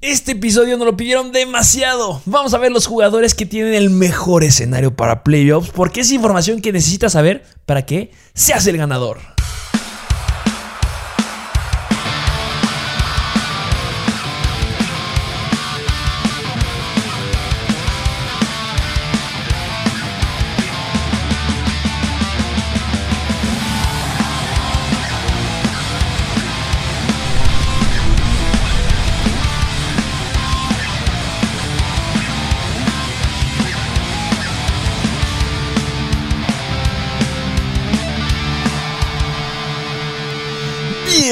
Este episodio nos lo pidieron demasiado. Vamos a ver los jugadores que tienen el mejor escenario para playoffs, porque es información que necesitas saber para que seas el ganador.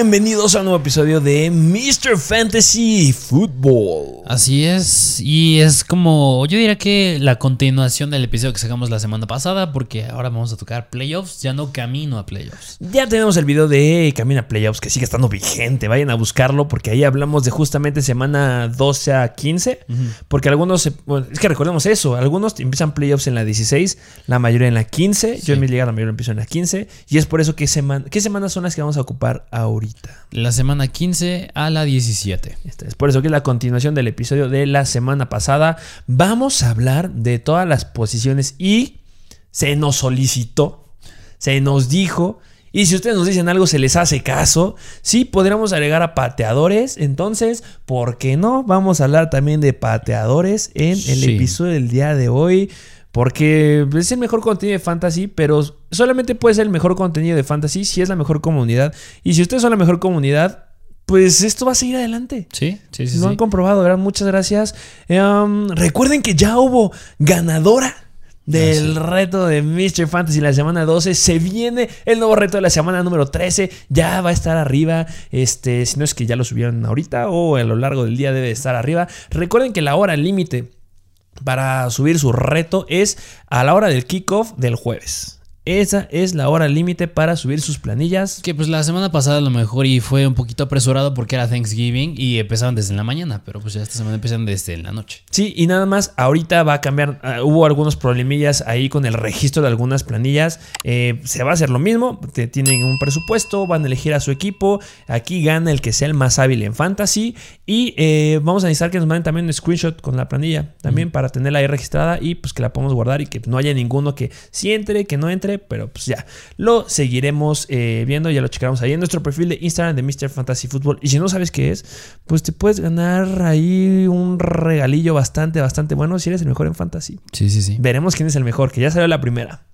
Bienvenidos a un nuevo episodio de Mr. Fantasy Football. Así es, y es como, yo diría que la continuación del episodio que sacamos la semana pasada, porque ahora vamos a tocar playoffs, ya no camino a playoffs. Ya tenemos el video de Camino a Playoffs que sigue estando vigente, vayan a buscarlo porque ahí hablamos de justamente semana 12 a 15, porque algunos, bueno, es que recordemos eso, algunos empiezan playoffs en la 16, la mayoría en la 15, yo en mi liga la mayoría empiezo en la 15, y es por eso que semana, ¿qué semanas son las que vamos a ocupar ahorita? La semana 15 a la 17. Esta es por eso que es la continuación del episodio de la semana pasada. Vamos a hablar de todas las posiciones y se nos solicitó, se nos dijo. Y si ustedes nos dicen algo, se les hace caso. Sí, podríamos agregar a pateadores. Entonces, ¿por qué no? Vamos a hablar también de pateadores en el Sí. episodio del día de hoy. Porque es el mejor contenido de fantasy, pero solamente puede ser el mejor contenido de fantasy si es la mejor comunidad. Y si ustedes son la mejor comunidad, pues esto va a seguir adelante. Sí, sí, sí. Lo sí. han comprobado, ¿verdad? Muchas gracias. Em, recuerden que ya hubo ganadora del sí. reto de Mr. Fantasy la semana 12. Se viene el nuevo reto de la semana número 13. Ya va a estar arriba. Este, si no es que ya lo subieron ahorita o a lo largo del día debe estar arriba. Recuerden que la hora límite para subir su reto es a la hora del kickoff del jueves. Esa es la hora límite para subir sus planillas. Que pues la semana pasada a lo mejor y fue un poquito apresurado porque era Thanksgiving y empezaban desde la mañana, pero pues ya esta semana empiezan desde la noche. Sí, y nada más, ahorita va a cambiar. ah, hubo algunos problemillas ahí con el registro de algunas planillas. Eh, se va a hacer lo mismo. te- tienen un presupuesto, van a elegir a su equipo. Aquí gana el que sea el más hábil en fantasy. Y eh, vamos a necesitar que nos manden también un screenshot con la planilla. También para tenerla ahí registrada y pues que la podamos guardar y que no haya ninguno que sí entre, que no entre. Pero pues ya, lo seguiremos eh, viendo. Ya lo checaremos ahí en nuestro perfil de Instagram de Mr. Fantasy Football. Y si no sabes qué es, pues te puedes ganar ahí un regalillo bastante, bastante bueno si eres el mejor en fantasy. Sí, sí, sí. Veremos quién es el mejor, que ya salió la primera.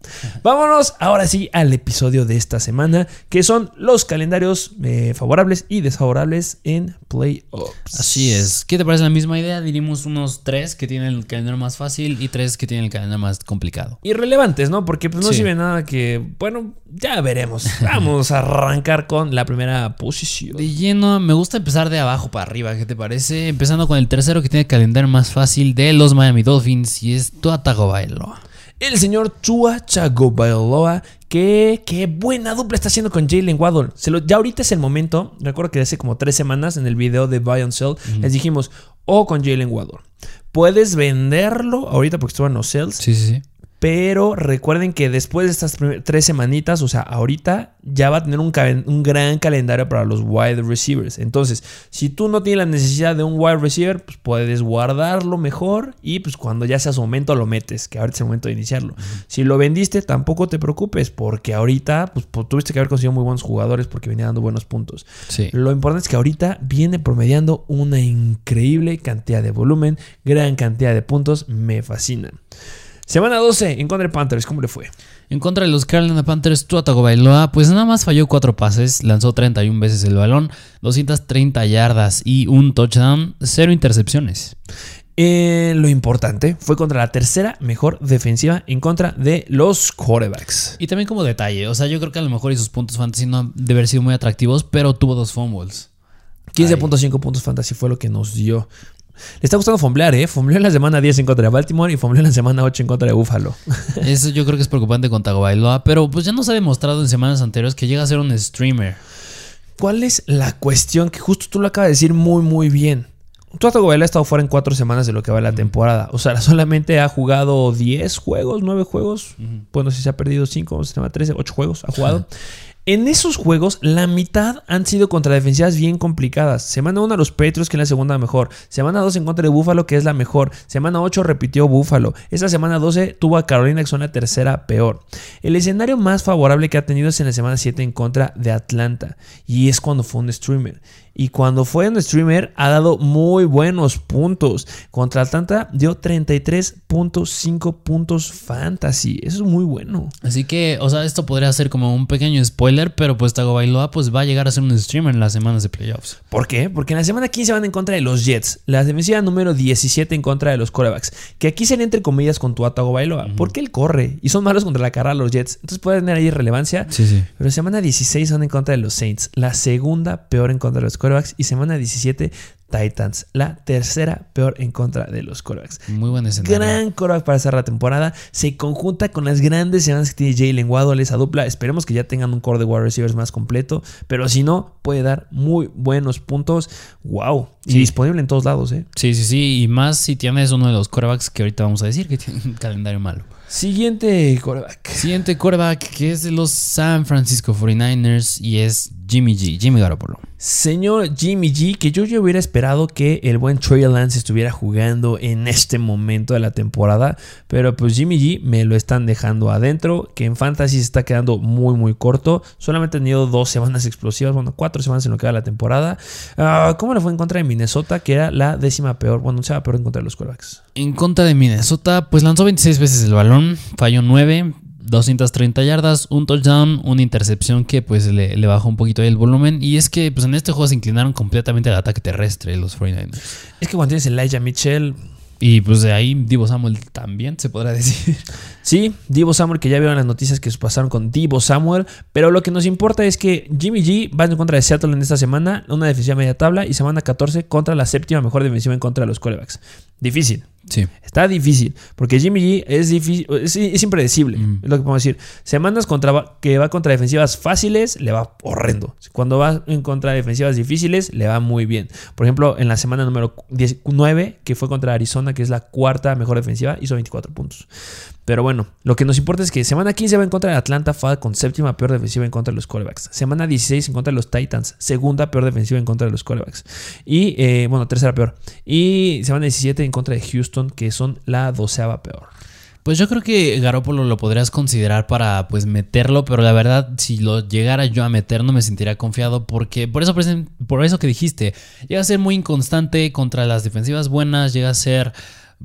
Vámonos ahora sí al episodio de esta semana, que son los calendarios eh, favorables y desfavorables en playoffs. Así es. ¿Qué te parece la misma idea? Diríamos unos tres que tienen el calendario más fácil y tres que tienen el calendario más complicado. Irrelevantes, ¿no? Porque pues, no Sí. sirve nada que, bueno, ya veremos. Vamos a arrancar con la primera posición. De lleno, me gusta empezar de abajo para arriba, ¿qué te parece? Empezando con el tercero que tiene el calendario más fácil de los Miami Dolphins y es Tua Tagovailoa. El señor Tua Tagovailoa, que qué buena dupla está haciendo con Jalen Waddle. Se lo- ya ahorita es el momento. Recuerdo que hace como tres semanas en el video de Buy and Sell les dijimos, o con Jalen Waddle. Puedes venderlo ahorita porque estuvo en los sales. Sí, sí, sí. Pero recuerden que después de estas tres semanitas, o sea, ahorita ya va a tener un, gran calendario para los wide receivers. Entonces, si tú no tienes la necesidad de un wide receiver, pues puedes guardarlo mejor y pues cuando ya sea su momento lo metes, que ahorita es el momento de iniciarlo. Si lo vendiste, tampoco te preocupes, porque ahorita pues, pu- tuviste que haber conseguido muy buenos jugadores porque venía dando buenos puntos. Sí. Lo importante es que ahorita viene promediando una increíble cantidad de volumen, gran cantidad de puntos, me fascina. Semana 12 en contra de Panthers, ¿cómo le fue? En contra de los Carolina Panthers, Tua Tagovailoa, pues nada más falló cuatro pases, lanzó 31 veces el balón, 230 yardas y un touchdown, cero intercepciones. Eh, lo importante fue contra la tercera mejor defensiva en contra de los quarterbacks. Y también como detalle, o sea, yo creo que a lo mejor y sus puntos fantasy no han de haber sido muy atractivos, pero tuvo dos fumbles. 15.5 puntos fantasy fue lo que nos dio. Le está gustando fomblear, ¿eh? Fombleó en la semana 10 en contra de Baltimore y fombleó en la semana 8 en contra de Buffalo. Eso yo creo que es preocupante con Tagovailoa, pero pues ya nos ha demostrado en semanas anteriores que llega a ser un streamer. ¿Cuál es la cuestión? Que justo tú lo acabas de decir muy, muy bien. Tua Tagovailoa ha estado fuera en cuatro semanas de lo que va la temporada. O sea, solamente ha jugado 10 juegos, 9 juegos. Bueno, si se ha perdido 5, se llama 13, 8 juegos ha jugado. En esos juegos, la mitad han sido contra defensivas bien complicadas. Semana 1 a los Patriots, que es la segunda mejor. Semana 2 en contra de Buffalo, que es la mejor. Semana 8 repitió Buffalo. Esta semana 12 tuvo a Carolina, que son la tercera peor. El escenario más favorable que ha tenido es en la semana 7 en contra de Atlanta. Y es cuando fue un streamer. Y cuando fue un streamer ha dado muy buenos puntos. Contra Atlanta dio 33.5 puntos fantasy. Eso es muy bueno. Así que, o sea, esto podría ser como un pequeño spoiler, pero pues Tagovailoa pues va a llegar a ser un streamer en las semanas de playoffs. ¿Por qué? Porque en la semana 15 van en contra de los Jets. La defensiva número 17 en contra de los corebacks. Que aquí sería entre comillas con tu Tagovailoa. Porque él corre y son malos contra la carrera los Jets. Entonces puede tener ahí relevancia. Sí, sí. Pero semana 16 son en contra de los Saints. La segunda peor en contra de los corebacks. Y semana 17 Titans, la tercera peor en contra de los corebacks. Muy buen escenario. Gran coreback para cerrar la temporada. Se conjunta con las grandes semanas que tiene Jalen Waddle, esa dupla. Esperemos que ya tengan un core de wide receivers más completo. Pero si no, puede dar muy buenos puntos. ¡Wow! Y Sí. disponible en todos lados, ¿eh? Sí, sí, sí. Y más si tienes uno de los corebacks que ahorita vamos a decir que tiene un calendario malo. Siguiente coreback. Siguiente quarterback que es de los San Francisco 49ers y es Jimmy G, Jimmy Garoppolo. Señor Jimmy G, que yo ya hubiera esperado que el buen Trey Lance estuviera jugando en este momento de la temporada, pero pues Jimmy G me lo están dejando adentro, que en Fantasy se está quedando muy muy corto, solamente ha tenido dos semanas explosivas, bueno, cuatro semanas en lo que va la temporada. Ah, ¿Cómo le fue en contra de Minnesota, que era la décima peor, bueno, décima peor en contra de los quarterbacks? En contra de Minnesota, pues lanzó 26 veces el balón, falló 9, 230 yardas, un touchdown, una intercepción que pues le, le bajó un poquito ahí el volumen. Y es que pues en este juego se inclinaron completamente al ataque terrestre los 49ers. Es que cuando tienes Elijah Mitchell, Y pues de ahí Divo Samuel también se podrá decir. Sí, Divo Samuel, que ya vieron las noticias que pasaron con Divo Samuel. Pero lo que nos importa es que Jimmy G va en contra de Seattle en esta semana, una defensiva media tabla, y semana 14 contra la séptima mejor defensiva en contra de los corebacks. Difícil. Sí. Está difícil, porque Jimmy G es difícil, es, es impredecible, Mm. es lo que podemos decir. Semanas contra, que va contra defensivas fáciles, le va horrendo. Cuando va en contra de defensivas difíciles, le va muy bien. Por ejemplo, en la semana número 19, que fue contra Arizona, que es la cuarta mejor defensiva, hizo 24 puntos. Pero bueno, lo que nos importa es que semana 15 va en contra de Atlanta Falcons, séptima peor defensiva en contra de los quarterbacks. Semana 16 en contra de los Titans, segunda peor defensiva en contra de los quarterbacks. Y, eh, bueno, tercera peor. Y semana 17 en contra de Houston, que son la doceava peor. Pues yo creo que Garópolo lo podrías considerar para pues meterlo, pero la verdad si lo llegara yo a meter no me sentiría confiado porque por eso por eso que dijiste, llega a ser muy inconstante contra las defensivas buenas, llega a ser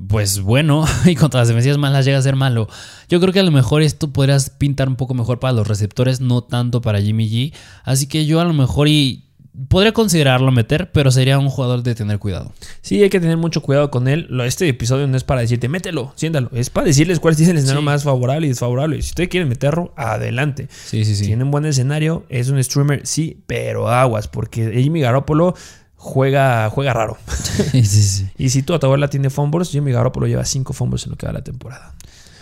pues bueno y contra las defensivas malas llega a ser malo. Yo creo que a lo mejor esto podrías pintar un poco mejor para los receptores, no tanto para Jimmy G, así que yo a lo mejor y podría considerarlo meter, pero sería un jugador de tener cuidado. Sí, hay que tener mucho cuidado con él. Este episodio no es para decirte, mételo, siéntalo. Es para decirles cuál es el escenario Sí. más favorable y desfavorable. Si ustedes quieren meterlo, adelante. Sí, sí, sí. Tiene un buen escenario, es un streamer, sí, pero aguas, porque Jimmy Garoppolo juega, juega raro. sí, sí, sí. y si tu Atahuala tiene fumbles, Jimmy Garoppolo lleva 5 fumbles en lo que va la temporada.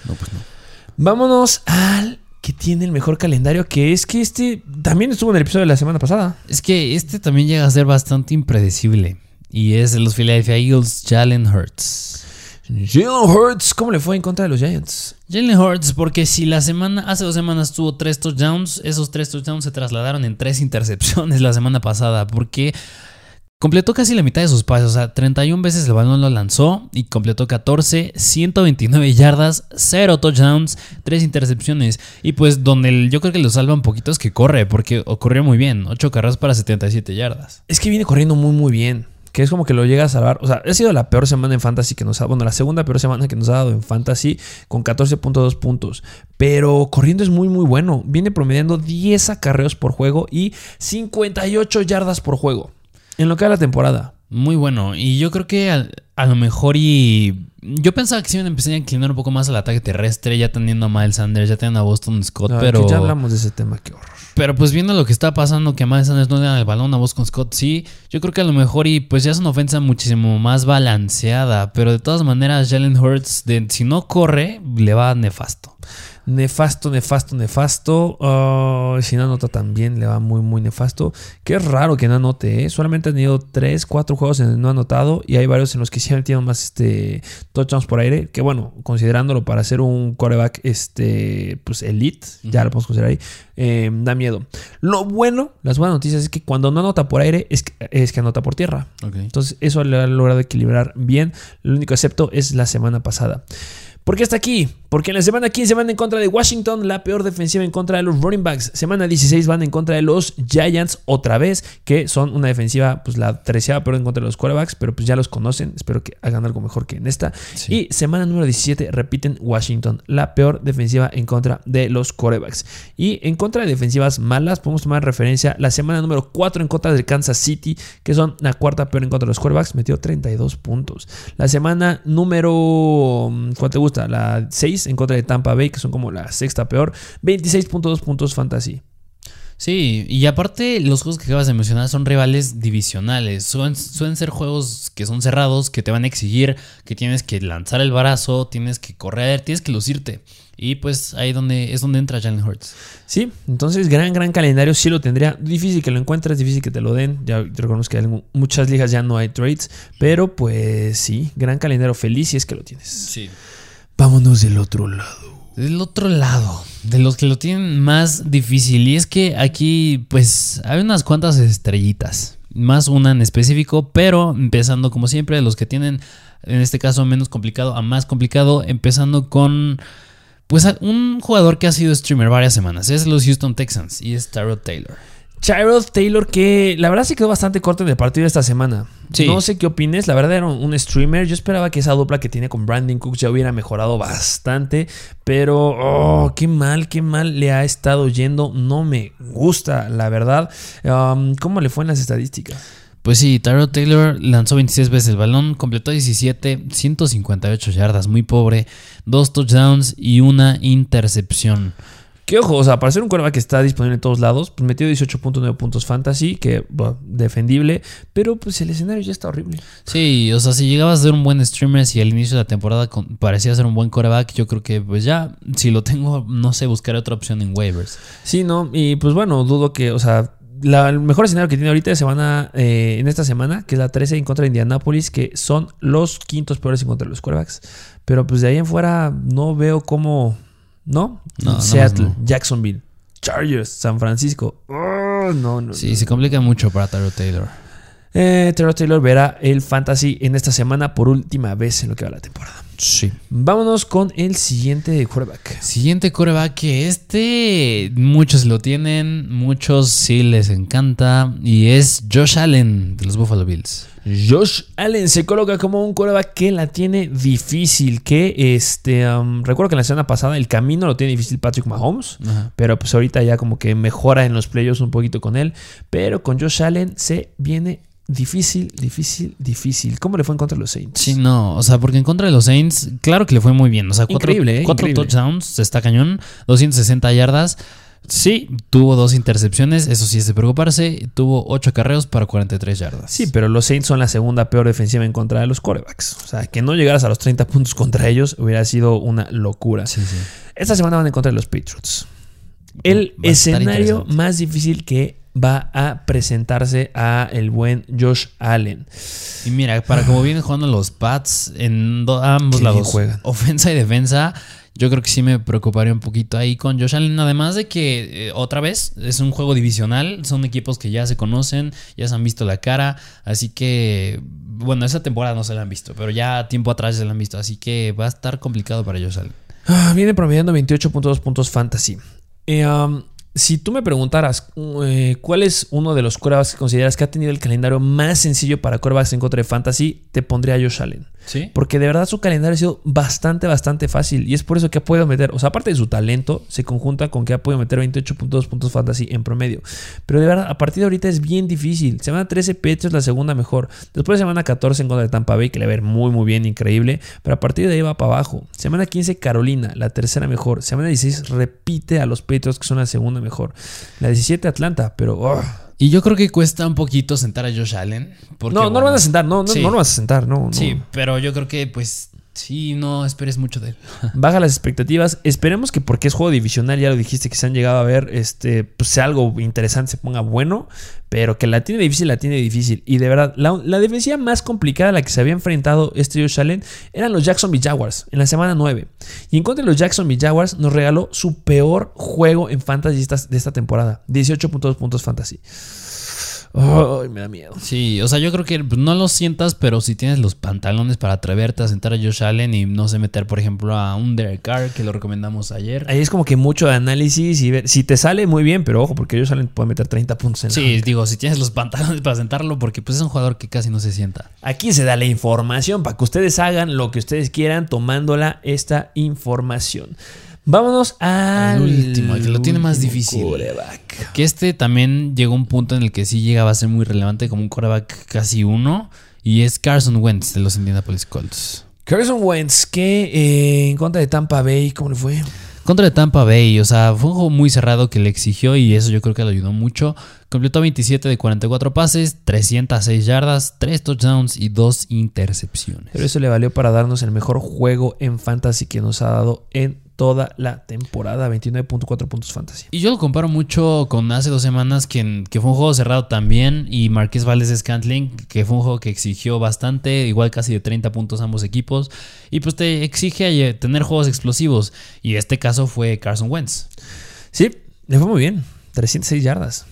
No, pues no. Vámonos al que tiene el mejor calendario, que es que este también estuvo en el episodio de la semana pasada. Es que este también llega a ser bastante impredecible. Y es de los Philadelphia Eagles, Jalen Hurts. Jalen Hurts, ¿cómo le fue en contra de los Giants? Jalen Hurts, porque si la semana, hace dos semanas tuvo tres touchdowns, esos tres touchdowns se trasladaron en tres intercepciones la semana pasada, porque completó casi la mitad de sus pases, o sea, 31 veces el balón lo lanzó y completó 14, 129 yardas, 0 touchdowns, 3 intercepciones. Y pues donde yo creo que lo salva un poquito es que corre, porque ocurrió muy bien, 8 carreras para 77 yardas. Es que viene corriendo muy, muy bien. Que es como que lo llega a salvar. O sea, ha sido la peor semana en Fantasy que nos ha Bueno, la segunda peor semana que nos ha dado en Fantasy con 14.2 puntos. Pero corriendo es muy, muy bueno. Viene promediando 10 acarreos por juego y 58 yardas por juego. En lo que va la temporada. Muy bueno. Y yo creo que a, a lo mejor y. Yo pensaba que iban a empezar a inclinar un poco más al ataque terrestre, ya teniendo a Miles Sanders, ya teniendo a Boston Scott, No, pero. ya hablamos de ese tema, qué horror. Pero pues viendo lo que está pasando, que a Miles Sanders no le dan el balón a Boston Scott, sí. Yo creo que a lo mejor y pues ya es una ofensa muchísimo más balanceada. Pero de todas maneras, Jalen Hurts, de, si no corre, le va nefasto. Nefasto, nefasto, nefasto. Ah, si no anota también le va muy, muy nefasto. Qué raro que no anote, ¿eh? Solamente ha tenido 3, 4 juegos en que no ha anotado. Y hay varios en los que sí han tenido más este, touchdowns por aire. Que bueno, considerándolo para ser un coreback este, pues elite, ya lo podemos considerar ahí, eh, da miedo. Lo bueno, las buenas noticias es que cuando no anota por aire es que, es que anota por tierra. Entonces eso le ha logrado equilibrar bien. Lo único excepto es la semana pasada. ¿Por qué está aquí? Porque en la semana 15 van en contra de Washington, la peor defensiva en contra de los running backs. Semana 16 van en contra de los Giants otra vez, que son una defensiva, pues la treceava peor en contra de los quarterbacks, pero pues ya los conocen. Espero que hagan algo mejor que en esta. Sí. Y semana número 17 repiten Washington, la peor defensiva en contra de los quarterbacks. Y en contra de defensivas malas, podemos tomar referencia la semana número 4 en contra del Kansas City, que son la cuarta peor en contra de los quarterbacks, metió 32 puntos. La semana número, ¿cuál te gusta? La 6 en contra de Tampa Bay, que son como la sexta peor, 26.2 puntos fantasy. Sí, y aparte los juegos que acabas de mencionar son rivales divisionales. Suelen, suelen ser juegos que son cerrados, que te van a exigir, que tienes que lanzar el brazo, tienes que correr, tienes que lucirte. Y pues ahí donde, es donde entra Jalen Hurts. Sí, entonces gran, gran calendario, sí lo tendría. Difícil que lo encuentres, difícil que te lo den. Ya reconozco que en muchas ligas ya no hay trades, pero pues sí, gran calendario, feliz si es que lo tienes. Sí. Vámonos del otro lado. Del otro lado, de los que lo tienen más difícil. Y es que aquí, pues, hay unas cuantas estrellitas. Más una en específico, pero empezando como siempre, de los que tienen, en este caso, menos complicado a más complicado, empezando con, pues, un jugador que ha sido streamer varias semanas. Es los Houston Texans y es Tyrod Taylor. Tyrod Taylor, que la verdad se quedó bastante corto en el partido de esta semana. Sí. No sé qué opines, la verdad era un, un streamer. Yo esperaba que esa dupla que tiene con Brandon Cooks ya hubiera mejorado bastante. Pero, oh, qué mal, qué mal le ha estado yendo. No me gusta, la verdad. Um, ¿Cómo le fue en las estadísticas? Pues sí, Tyrod Taylor lanzó 26 veces el balón, completó 17, 158 yardas, muy pobre, dos touchdowns y una intercepción. Que ojo, o sea, para ser un quarterback que está disponible en todos lados, pues metió 18.9 puntos fantasy, que bueno, defendible, pero pues el escenario ya está horrible. Sí, o sea, si llegabas a ser un buen streamer, si al inicio de la temporada parecía ser un buen coreback, yo creo que pues ya, si lo tengo, no sé, buscaré otra opción en waivers. Sí, no, y pues bueno, dudo que, o sea, la- el mejor escenario que tiene ahorita de semana, eh, en esta semana, que es la 13 en contra de Indianapolis, que son los quintos peores en contra de los quarterbacks. Pero pues de ahí en fuera no veo cómo, ¿no? No, Seattle, no. Jacksonville, Chargers, San Francisco. Oh, no, no. Sí, se complica mucho para Tyrod Taylor. Eh, Terrell Taylor verá el fantasy en esta semana por última vez en lo que va la temporada. Sí. Vámonos con el siguiente quarterback. Siguiente coreback que este muchos lo tienen, muchos sí les encanta y es Josh Allen de los Buffalo Bills. Josh Allen se coloca como un quarterback que la tiene difícil. Que este, um, recuerdo que la semana pasada el camino lo tiene difícil Patrick Mahomes. Ajá. Pero pues ahorita ya como que mejora en los playoffs un poquito con él. Pero con Josh Allen se viene difícil, difícil, difícil. ¿Cómo le fue en contra de los Saints? Sí, no, o sea, porque en contra de los Saints, claro que le fue muy bien. O sea, cuatro, Increíble, ¿eh? cuatro Increíble. touchdowns, está cañón, 260 yardas. Sí, tuvo dos intercepciones, eso sí es de preocuparse. Tuvo ocho carreos para 43 yardas. Sí, pero los Saints son la segunda peor defensiva en contra de los quarterbacks. O sea, que no llegaras a los 30 puntos contra ellos hubiera sido una locura. Sí, sí. Esta semana van en contra de los Patriots. El Va a estar escenario más difícil que va a presentarse a el buen Josh Allen. Y mira, para como vienen jugando los Pats en ambos lados, juegan. ofensa y defensa, yo creo que sí me preocuparía un poquito ahí con Josh Allen. Además de que, eh, otra vez, es un juego divisional, son equipos que ya se conocen, ya se han visto la cara, así que, bueno, esa temporada no se la han visto, pero ya tiempo atrás se la han visto, así que va a estar complicado para Josh Allen. Ah, viene promediando 28.2 puntos fantasy. Eh, um, si tú me preguntaras eh, cuál es uno de los quarterbacks que consideras que ha tenido el calendario más sencillo para quarterbacks en contra de fantasy, te pondría Josh Allen. ¿Sí? Porque de verdad su calendario ha sido bastante, bastante fácil. Y es por eso que ha podido meter, o sea, aparte de su talento, se conjunta con que ha podido meter 28.2 puntos fantasy en promedio. Pero de verdad, a partir de ahorita es bien difícil. Semana 13, Patriots la segunda mejor. Después semana 14 en contra de Tampa Bay, que le va a ver muy, muy bien, increíble. Pero a partir de ahí va para abajo. Semana 15, Carolina, la tercera mejor. Semana 16, repite a los Patriots, que son la segunda mejor. La 17, Atlanta, pero. oh. Y yo creo que cuesta un poquito sentar a Josh Allen. Porque, no, no lo van a sentar, no, no, sí. no lo vas a sentar, no. no. Sí, pero yo creo que pues Sí, no esperes mucho de él. Baja las expectativas. Esperemos que porque es juego divisional, ya lo dijiste que se han llegado a ver, este, pues sea algo interesante, se ponga bueno, pero que la tiene difícil, la tiene difícil. Y de verdad, la, defensiva más complicada a la que se había enfrentado este Josh Allen eran los Jacksonville Jaguars en la semana 9. Y en contra de los Jacksonville Jaguars nos regaló su peor juego en fantasy de esta temporada. 18.2 puntos fantasy. Ay, me da miedo. Sí, o sea, yo creo que no lo sientas, pero si tienes los pantalones para atreverte a sentar a Josh Allen y no sé, meter, por ejemplo, a un Derek Carr, que lo recomendamos ayer. Ahí es como que mucho de análisis y ver. Si te sale muy bien, pero ojo, porque Josh Allen puede meter 30 puntos en Sí, digo, si tienes los pantalones para sentarlo, porque pues es un jugador que casi no se sienta. Aquí se da la información para que ustedes hagan lo que ustedes quieran tomándola esta información. Vámonos al último, el que lo tiene más difícil. Coreback. Que este también llegó a un punto en el que sí llegaba a ser muy relevante como un coreback casi uno. Y es Carson Wentz de los Indianapolis Colts. Carson Wentz, que eh, en contra de Tampa Bay, ¿cómo le fue? Contra de Tampa Bay, o sea, fue un juego muy cerrado que le exigió y eso yo creo que le ayudó mucho. Completó 27 de 44 pases, 306 yardas, 3 touchdowns y 2 intercepciones. Pero eso le valió para darnos el mejor juego en fantasy que nos ha dado en toda la temporada, 29.4 puntos fantasy. Y yo lo comparo mucho con hace dos semanas, que, que fue un juego cerrado también, y Marqués Valdez de Scantling, que fue un juego que exigió bastante, igual casi de 30 puntos ambos equipos, y pues te exige tener juegos explosivos, y este caso fue Carson Wentz. Sí, le fue muy bien, 306 yardas.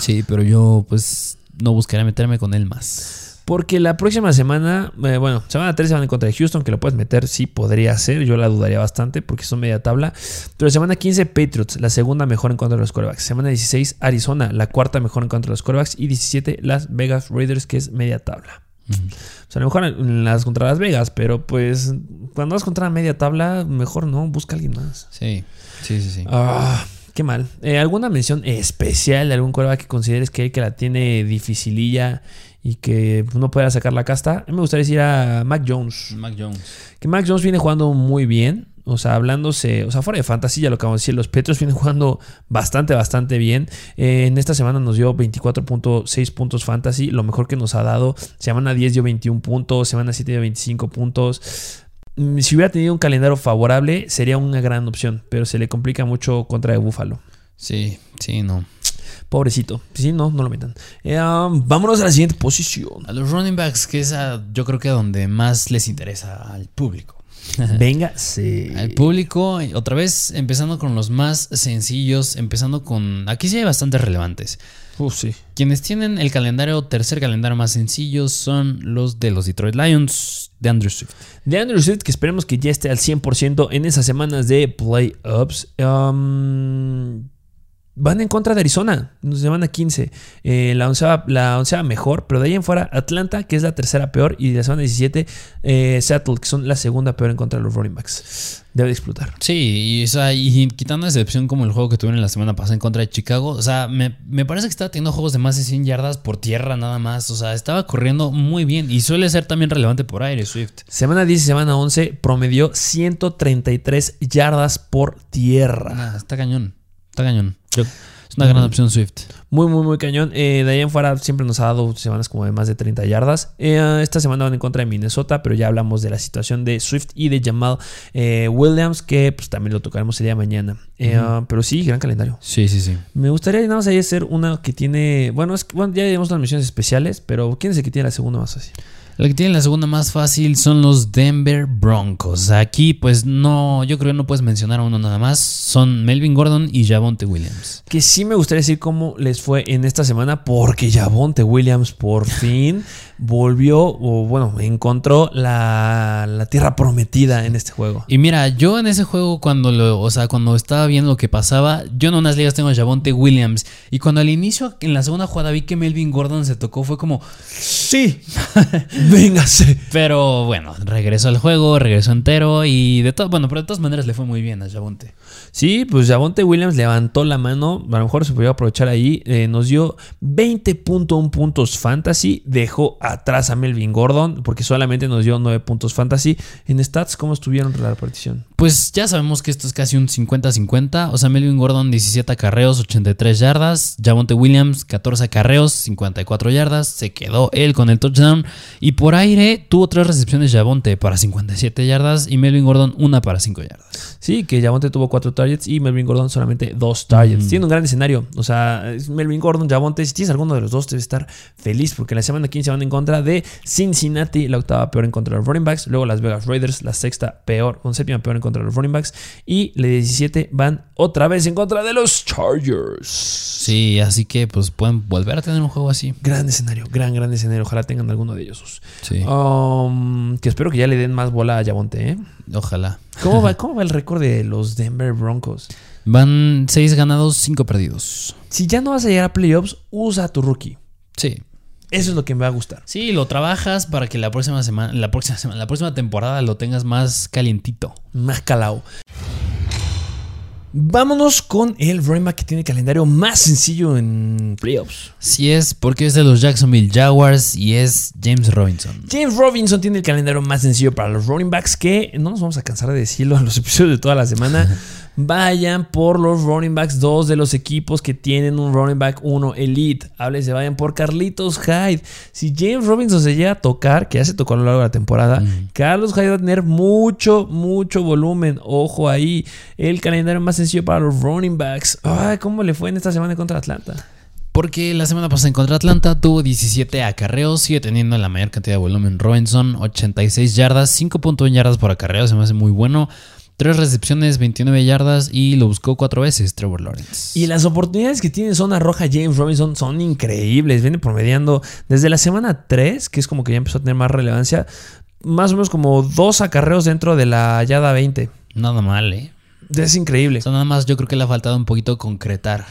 Sí, pero yo pues no buscaría meterme con él más. Porque la próxima semana, eh, bueno, semana 3 se van en contra de Houston, que lo puedes meter, sí podría ser, yo la dudaría bastante porque son media tabla. Pero semana 15 Patriots, la segunda mejor en contra de los quarterbacks. Semana 16 Arizona, la cuarta mejor en contra de los quarterbacks. Y 17 Las Vegas Raiders, que es media tabla. O sea, a lo mejor en las contra Las Vegas, pero pues cuando vas contra la media tabla, mejor no, busca a alguien más. Sí, sí, sí, sí. Ah, qué mal. Eh, ¿Alguna mención especial de algún quarterback que consideres que, que la tiene dificililla y que no pueda sacar la casta. A mí me gustaría decir a Mac Jones. Mac Jones. Que Mac Jones viene jugando muy bien. O sea, hablándose, o sea, fuera de fantasía, lo que vamos a decir, los Petros vienen jugando bastante, bastante bien. Eh, en esta semana nos dio 24.6 puntos fantasy, lo mejor que nos ha dado. Semana 10 dio 21 puntos, semana 7 dio 25 puntos. Mm, si hubiera tenido un calendario favorable, sería una gran opción, pero se le complica mucho contra el Búfalo. Sí, sí, no. Pobrecito. Sí, no, no lo metan. Eh, um, vámonos a la siguiente posición. A los running backs, que es yo creo que a donde más les interesa al público. Venga, sí. Al público, otra vez empezando con los más sencillos, empezando con... Aquí sí hay bastantes relevantes. Uf, sí. Quienes tienen el calendario, tercer calendario más sencillo, son los de los Detroit Lions de Andrew Swift. De Andrew Swift, que esperemos que ya esté al 100% en esas semanas de playoffs. Um, van en contra de Arizona, nos llevan a 15. Eh, la, onceava, la mejor, pero de ahí en fuera Atlanta, que es la tercera peor, y de la semana 17 eh, Seattle, que son la segunda peor en contra de los running backs. Debe de explotar. Sí, y, quitando esa excepción como el juego que tuvieron la semana pasada en contra de Chicago, o sea, me, parece que estaba teniendo juegos de más de 100 yardas por tierra nada más, o sea, estaba corriendo muy bien y suele ser también relevante por aire Swift. Semana 10 y semana 11 promedió 133 yardas por tierra. Ah, está cañón. Está cañón. Es una gran opción Swift. Muy, muy, muy cañón. Eh, de ahí en fuera siempre nos ha dado semanas como de más de 30 yardas. Eh, esta semana van en contra de Minnesota, pero ya hablamos de la situación de Swift y de Jamal eh, Williams, que pues también lo tocaremos el día de mañana. Pero sí, gran calendario. Sí, sí, sí. Me gustaría nada más ahí hacer una que tiene. Bueno, es, bueno ya tenemos unas misiones especiales, pero ¿quién es el que tiene la segunda más así? El que tiene la segunda más fácil son los Denver Broncos. Aquí, pues no, yo creo que no puedes mencionar a uno nada más. Son Melvin Gordon y Javonte Williams. Que sí me gustaría decir cómo les fue en esta semana, porque Javonte Williams por fin volvió, o bueno, encontró la, la, tierra prometida en este juego. Y mira, yo en ese juego, cuando lo, o sea, cuando estaba viendo lo que pasaba, yo en unas ligas tengo a Javonte Williams. Y cuando al inicio, en la segunda jugada, vi que Melvin Gordon se tocó, fue como, sí, véngase. Pero bueno, regresó al juego, regresó entero y de todo, bueno, pero de todas maneras le fue muy bien a Javonte. Sí, pues Javonte Williams levantó la mano, a lo mejor se podía aprovechar ahí, eh, nos dio 20.1 puntos fantasy, dejó a atrás a Melvin Gordon, porque solamente nos dio 9 puntos fantasy. En stats, ¿cómo estuvieron la repartición? Pues ya sabemos que esto es casi un 50-50. O sea, Melvin Gordon, 17 acarreos, 83 yardas. Javonte Williams, 14 acarreos, 54 yardas. Se quedó él con el touchdown. Y por aire tuvo tres recepciones Javonte para 57 yardas y Melvin Gordon una para 5 yardas. Sí, que Javonte tuvo 4 targets y Melvin Gordon solamente 2 targets. Tiene un gran escenario. O sea, Melvin Gordon, Javonte, si tienes alguno de los dos, debes estar feliz porque la semana 15 van en contra de Cincinnati, la octava peor en contra de los running backs. Luego Las Vegas Raiders, la sexta peor, con séptima peor en contra de los running backs. Y la 17 van otra vez en contra de los Chargers. Sí, así que pues pueden volver a tener un juego así. Gran escenario, gran, gran escenario. Ojalá tengan alguno de ellos. Sí. Um, que espero que ya le den más bola a Javonte, ¿eh? Ojalá. ¿Cómo va, ¿Cómo va el récord de los Denver Broncos? Van 6 ganados, 5 perdidos. Si ya no vas a llegar a playoffs, usa a tu rookie. Sí. Eso es lo que me va a gustar. Sí, lo trabajas para que la próxima semana, la próxima semana, la próxima temporada lo tengas más calientito. Más calado. Vámonos con el back que tiene el calendario más sencillo en playoffs. Sí es, porque es de los Jacksonville Jaguars y es James Robinson. James Robinson tiene el calendario más sencillo para los running backs que no nos vamos a cansar de decirlo en los episodios de toda la semana. vayan por los running backs, dos de los equipos que tienen un running back 1 elite. Háblese, vayan por Carlitos Hyde. Si James Robinson se llega a tocar, que ya se tocó a lo largo de la temporada, Mm. Carlos Hyde va a tener mucho, mucho volumen. Ojo ahí. El calendario más sencillo para los running backs. Ay, ¿cómo le fue en esta semana contra Atlanta? Porque la semana pasada en contra Atlanta tuvo 17 acarreos, sigue teniendo la mayor cantidad de volumen Robinson, 86 yardas, 5.1 yardas por acarreo, se me hace muy bueno. 3 recepciones, 29 yardas y lo buscó 4 veces Trevor Lawrence. Y las oportunidades que tiene en zona roja James Robinson son increíbles. Viene promediando desde la semana 3, que es como que ya empezó a tener más relevancia, más o menos como dos acarreos dentro de la yada 20. Nada mal, ¿eh? Es increíble. O sea, nada más yo creo que le ha faltado un poquito concretar.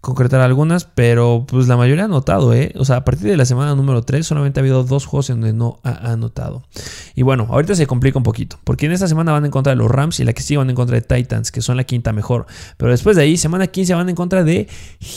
Concretar algunas, pero pues la mayoría ha anotado, ¿eh? O sea, a partir de la semana número 3 solamente ha habido dos juegos en donde no ha anotado. Y bueno, ahorita se complica un poquito, porque en esta semana van en contra de los Rams y la que sigue van en contra de Titans, que son la quinta mejor. Pero después de ahí, semana 15 van en contra de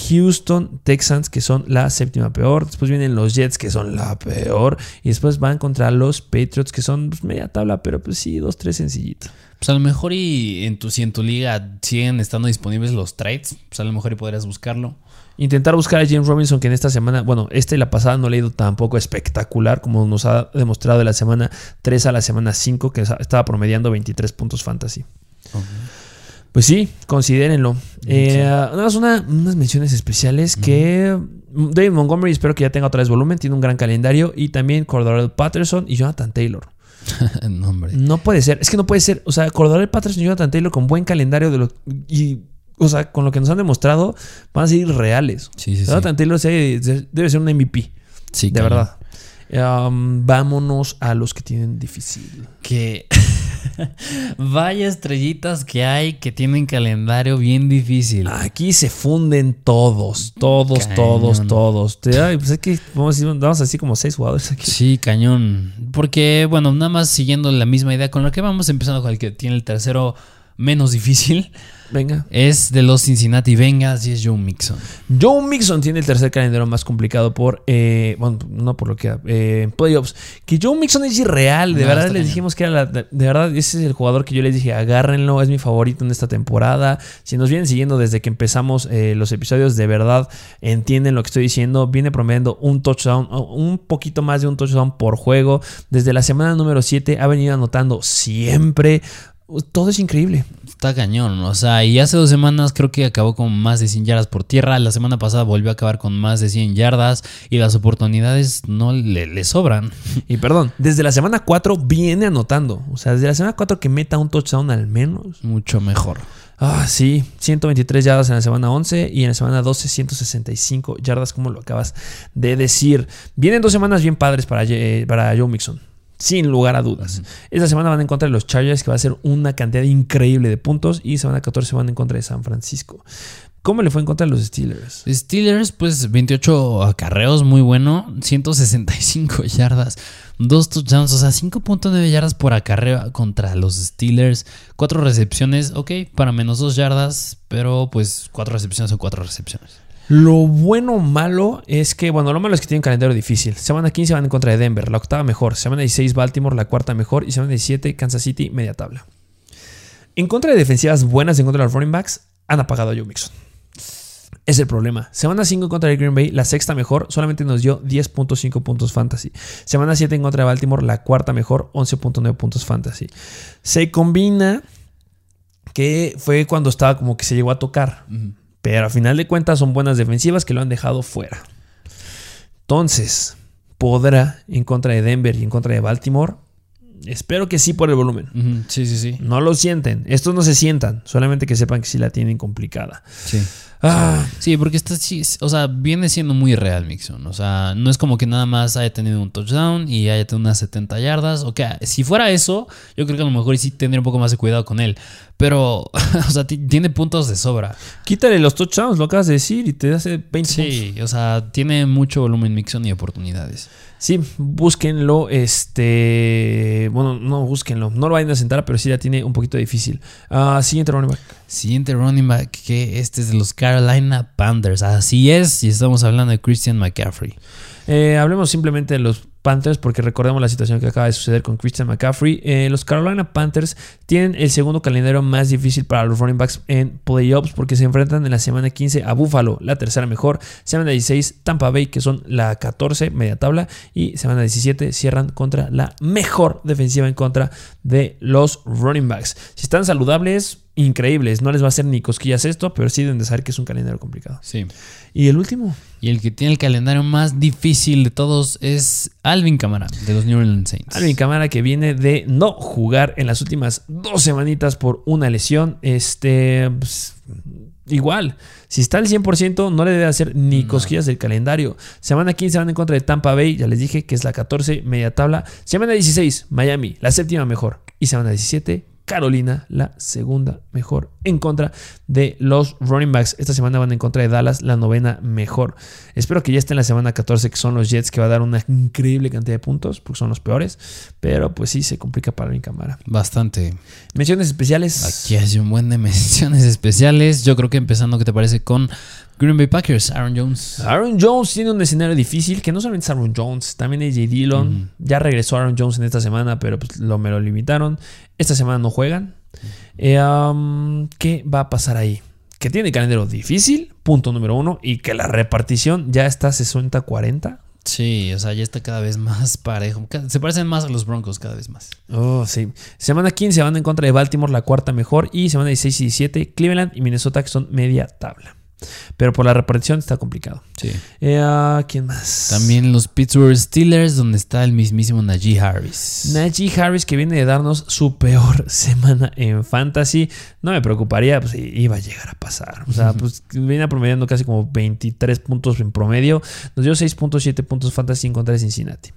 Houston Texans, que son la séptima peor. Después vienen los Jets, que son la peor. Y después van contra los Patriots, que son pues, media tabla, pero pues sí, dos, tres sencillitos. Pues a lo mejor y en tu, si en tu liga siguen estando disponibles los trades, pues a lo mejor y podrías buscarlo. Intentar buscar a James Robinson, que en esta semana, bueno, esta y la pasada no le ha ido tampoco espectacular, como nos ha demostrado de la semana 3 a la semana 5, que estaba promediando 23 puntos fantasy. Pues sí, considérenlo. Eh, nada más una- unas menciones especiales que David Montgomery espero que ya tenga otra vez volumen, tiene un gran calendario y también Cordell Patterson y Jonathan Taylor. no, hombre. No puede ser, es que no puede ser. O sea, Cordell Patterson y Jonathan Taylor con buen calendario de lo, y, o sea, con lo que nos han demostrado, van a ser reales. Sí, sí, sí. Jonathan Taylor se- se- debe ser un MVP, Sí, de verdad. Um, vámonos a los que tienen difícil. Que vaya estrellitas que hay que tienen calendario bien difícil. Aquí se funden todos, todos, Cañón. todos, todos. Ay, pues es que vamos, vamos así como seis jugadores aquí. Sí, cañón. Porque, bueno, nada más siguiendo la misma idea con la que vamos, empezando con el que tiene el tercero menos difícil, Venga. es de los Cincinnati Bengals y es Joe Mixon. Joe Mixon tiene el tercer calendario más complicado por, eh, bueno, no por lo que, eh, playoffs. Que Joe Mixon es irreal, de No, verdad les dijimos que era la, de, verdad ese es el jugador que yo les dije, agárrenlo, es mi favorito en esta temporada. Si nos vienen siguiendo desde que empezamos eh, los episodios, de verdad entienden lo que estoy diciendo. Viene promediando un touchdown, un poquito más de un touchdown por juego. Desde la semana número 7 ha venido anotando siempre. Todo es increíble. Está cañón, o sea, y hace dos semanas creo que acabó con más de 100 yardas por tierra. La semana pasada volvió a acabar con más de 100 yardas y las oportunidades no le, le sobran. Y perdón, desde la semana 4 viene anotando. O sea, desde la semana 4 que meta un touchdown al menos. Mucho mejor. Ah, sí, 123 yardas en la semana 11 y en la semana 12 165 yardas, como lo acabas de decir. Vienen dos semanas bien padres para, Ye- para Joe Mixon. Sin lugar a dudas. Esta semana van en contra de los Chargers, que va a ser una cantidad increíble de puntos. Y semana 14 van en contra de San Francisco. ¿Cómo le fue en contra de los Steelers? Steelers, pues 28 acarreos, muy bueno. 165 yardas, dos touchdowns, o sea, 5.9 yardas por acarreo contra los Steelers. Cuatro recepciones, ok, para menos dos yardas, pero pues cuatro recepciones son cuatro recepciones. Lo bueno malo es que, bueno, lo malo es que tienen un calendario difícil. Semana 15 van en contra de Denver, la octava mejor. Semana 16 Baltimore, la cuarta mejor. Y semana 17 Kansas City, media tabla. En contra de defensivas buenas en contra de los running backs, han apagado a Joe Mixon. Es el problema. Semana 5 en contra de Green Bay, la sexta mejor, solamente nos dio 10.5 puntos fantasy. Semana 7 en contra de Baltimore, la cuarta mejor, 11.9 puntos fantasy. Se combina que fue cuando estaba como que se llegó a tocar. Pero a final de cuentas son buenas defensivas que lo han dejado fuera. Entonces, ¿podrá en contra de Denver y en contra de Baltimore? Espero que sí por el volumen. Sí, sí, sí. No lo sienten. Estos no se sientan. Solamente que sepan que sí la tienen complicada. Sí. Ah, Sí, porque está, sí, o sea, viene siendo muy real Mixon. O sea, no es como que nada más haya tenido un touchdown y haya tenido unas 70 yardas. O que si fuera eso, yo creo que a lo mejor sí tendría un poco más de cuidado con él. Pero, o sea, ti- tiene puntos de sobra. quítale los touchdowns, lo acabas de decir, y te hace 20 puntos. Sí, o sea, tiene mucho volumen Mixon y oportunidades. Sí, búsquenlo. Este. Bueno, no búsquenlo. No lo vayan a sentar, pero sí la tiene un poquito difícil. Ah, siguiente running back. Siguiente running back, que este es de los Carolina Panthers. Así es, y estamos hablando de Christian McCaffrey. Eh, hablemos simplemente de los Panthers porque recordemos la situación que acaba de suceder con Christian McCaffrey. Eh, los Carolina Panthers tienen el segundo calendario más difícil para los running backs en playoffs porque se enfrentan en la semana 15 a Buffalo, la tercera mejor, semana 16 Tampa Bay que son la 14 media tabla y semana 17 cierran contra la mejor defensiva en contra de los running backs. Si están saludables, increíbles, no les va a hacer ni cosquillas esto, pero sí deben de saber que es un calendario complicado. Sí. Y el último, Y el que tiene el calendario más difícil de todos es Alvin Kamara, de los New Orleans Saints. Alvin Kamara que viene de no jugar en las últimas dos semanitas por una lesión. Este. pues, igual, si está al 100%, no le debe hacer ni cosquillas del calendario. Semana 15 van en contra de Tampa Bay, ya les dije que es la 14, media tabla. Semana 16, Miami, la séptima mejor. Y semana 17, Carolina, la segunda mejor en contra de los running backs. Esta semana van en contra de Dallas, la novena mejor. Espero que ya esté en la semana 14, que son los Jets, que va a dar una increíble cantidad de puntos, porque son los peores. Pero pues sí, se complica para mi cámara. Bastante. Menciones especiales. Aquí hay un buen de menciones especiales. Yo creo que empezando, ¿qué te parece con Green Bay Packers? Aaron Jones. Aaron Jones tiene un escenario difícil, que no solamente es Aaron Jones, también es J. Dillon. Ya regresó Aaron Jones en esta semana, pero pues lo, me lo limitaron. Esta semana no juegan. Eh, um, ¿Qué va a pasar ahí? Que tiene calendario difícil, punto número uno, y que la repartición ya está 60-40. Sí, o sea, ya está cada vez más parejo. Se parecen más a los Broncos cada vez más. Oh, sí. Semana 15 van en contra de Baltimore, la cuarta mejor. Y semana 16 y 17, Cleveland y Minnesota, que son media tabla. Pero por la repartición está complicado. Sí. Eh, ah, ¿Quién más? También los Pittsburgh Steelers, donde está el mismísimo Najee Harris. Najee Harris que viene de darnos su peor semana en fantasy. No me preocuparía, pues iba a llegar a pasar. O sea, pues viene promediando casi como 23 puntos en promedio. Nos dio 6.7 puntos fantasy en contra de Cincinnati.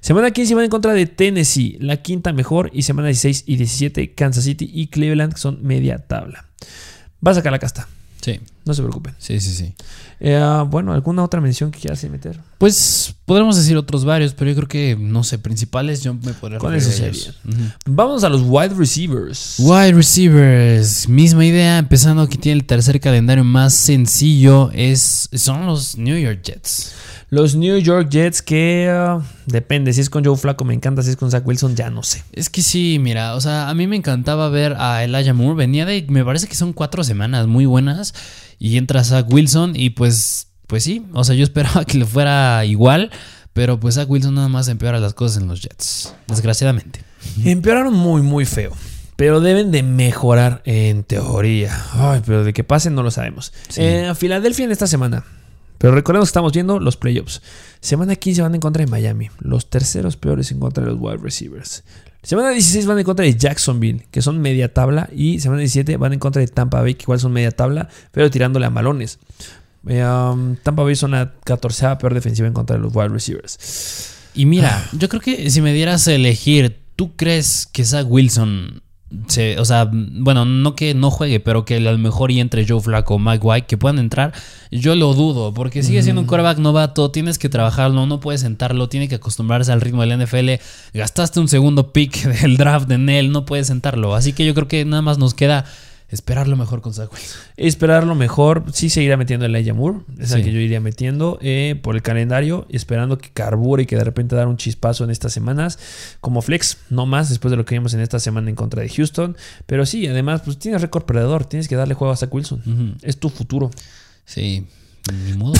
Semana 15 van en contra de Tennessee, la quinta mejor. Y semana 16 y 17 Kansas City y Cleveland que son media tabla. Va a sacar la casta. Sí, No se preocupen. sí, sí, sí. Eh, ah, bueno, ¿alguna otra mención que quieras meter? Pues podremos decir otros varios, pero yo creo que, no sé, principales yo me podría Con eso. Ujú. Vamos a los wide receivers. Wide receivers, misma idea, empezando aquí tiene el tercer calendario más sencillo, es, son los New York Jets. Los New York Jets que ah, depende, si es con Joe Flaco me encanta, si es con Zach Wilson ya no sé. Es que sí, mira, o sea, a mí me encantaba ver a Elijah Moore, venía de, me parece que son cuatro semanas muy buenas, y entra Zach Wilson y pues, pues sí, o sea, yo esperaba que le fuera igual, pero pues Zach Wilson nada más empeora las cosas en los Jets, desgraciadamente. Empeoraron muy muy feo, pero deben de mejorar en teoría. Ay, pero de que pasen no lo sabemos. Sí. Eh, Filadelfia en esta semana. Pero recordemos que estamos viendo los playoffs. Semana 15 van en contra de Miami, los terceros peores en contra de los wide receivers. Semana 16 van en contra de Jacksonville, que son media tabla. Y semana 17 van en contra de Tampa Bay, que igual son media tabla, pero tirándole a malones. Eh, um, Tampa Bay son la 14 peor defensiva en contra de los wide receivers. Y mira, yo creo que si me dieras a elegir, ¿tú crees que Zach Wilson se, o sea, bueno, no que no juegue, pero que a lo mejor y entre Joe Flacco o Mike White que puedan entrar? Yo lo dudo, porque sigue siendo un quarterback novato, tienes que trabajarlo, no puedes sentarlo, tiene que acostumbrarse al ritmo del NFL. Gastaste un segundo pick del draft en él, no puedes sentarlo. Así que yo creo que nada más nos queda esperar lo mejor con Zach Wilson. Esperar lo mejor, sí seguirá metiendo el Moore, es el Sí. que yo iría metiendo eh, por el calendario, esperando que carbure y que de repente dar un chispazo en estas semanas, como flex, no más después de lo que vimos en esta semana en contra de Houston, pero sí, además, pues tienes récord perdedor, tienes que darle juego a Zach Wilson, es tu futuro, Sí, ni modo.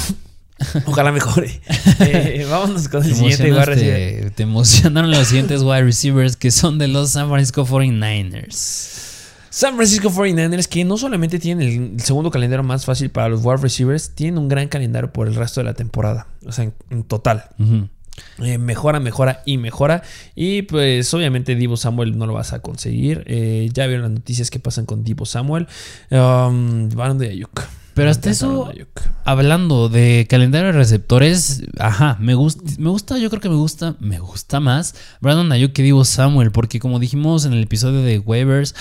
ojalá mejore. Eh, vámonos con el Te, siguiente wide receiver. te emocionaron los siguientes wide receivers que son de los San Francisco 49ers. San Francisco 49ers, que no solamente tienen el, segundo calendario más fácil para los wide receivers, tienen un gran calendario por el resto de la temporada, o sea, en- en total. Eh, mejora, mejora y mejora. Y pues obviamente Divo Samuel no lo vas a conseguir. Eh, ya vieron las noticias que pasan con Divo Samuel. Um, Brandon Ayuk. Pero hasta eso, hablando de calendario de receptores, ajá, me gusta, me gusta, yo creo que me gusta, me gusta más Brandon Ayuk que Divo Samuel, porque como dijimos en el episodio de waivers,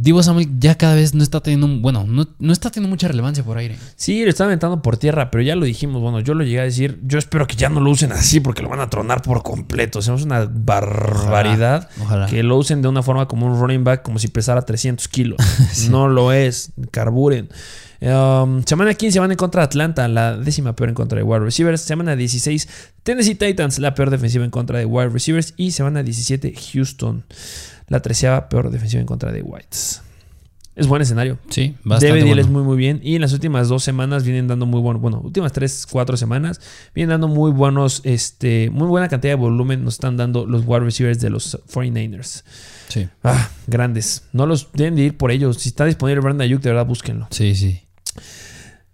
Divo Samuel ya cada vez no está teniendo, un- bueno, no, no está teniendo mucha relevancia por aire. Sí, lo están aventando por tierra, pero ya lo dijimos. Bueno, yo lo llegué a decir. Yo espero que ya no lo usen así porque lo van a tronar por completo. O sea, es una barbaridad Ojalá. que lo usen de una forma como un running back, como si pesara 300 kilos. No lo es. Carburen. Um, semana 15 van en contra de Atlanta, la décima peor en contra de wide receivers. Semana 16, Tennessee Titans, la peor defensiva en contra de wide receivers. Y semana 17, Houston, la treceava peor defensiva en contra de Whites. Es buen escenario. Sí, bastante DVD bueno. es muy muy bien y en las últimas dos semanas vienen dando muy bueno, bueno, últimas tres, cuatro semanas vienen dando muy buenos, este, muy buena cantidad de volumen nos están dando los wide receivers de los 49ers. Sí, Ah, grandes. No los deben de ir por ellos. Si está disponible Brandon Ayuk, de verdad búsquenlo. sí, sí.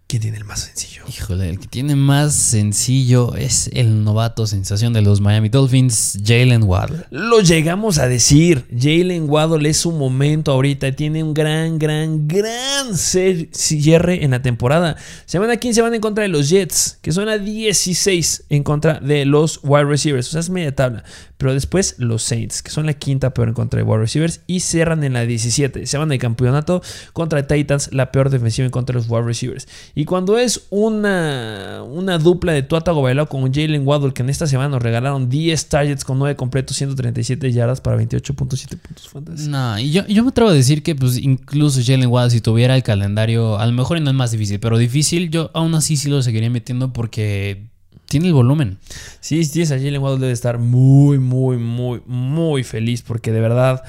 ¿Quién tiene el más sencillo? Híjole, el que tiene más sencillo es el novato sensación de los Miami Dolphins, Jalen Waddle. Lo llegamos a decir. Jalen Waddle es su momento ahorita. Tiene un gran, gran, gran cierre en la temporada. Semana 15 van en contra de los Jets, que son a 16 en contra de los wide receivers. O sea, es media tabla. Pero después los Saints, que son la quinta peor en contra de wide receivers. Y cierran en la 17. Se van de campeonato contra Titans, la peor defensiva en contra de los wide receivers. Y cuando es una, una dupla de Tuata Bailao con Jalen Waddle, que en esta semana nos regalaron 10 targets con 9 completos, 137 yardas para 28.7 puntos fantasy. No, y yo, yo me atrevo a decir que pues incluso Jalen Waddle si tuviera el calendario, a lo mejor no es más difícil, pero difícil, yo aún así sí lo seguiría metiendo porque tiene el volumen. Sí, si tienes a Jalen Waddle debe estar muy, muy, muy, muy feliz porque de verdad...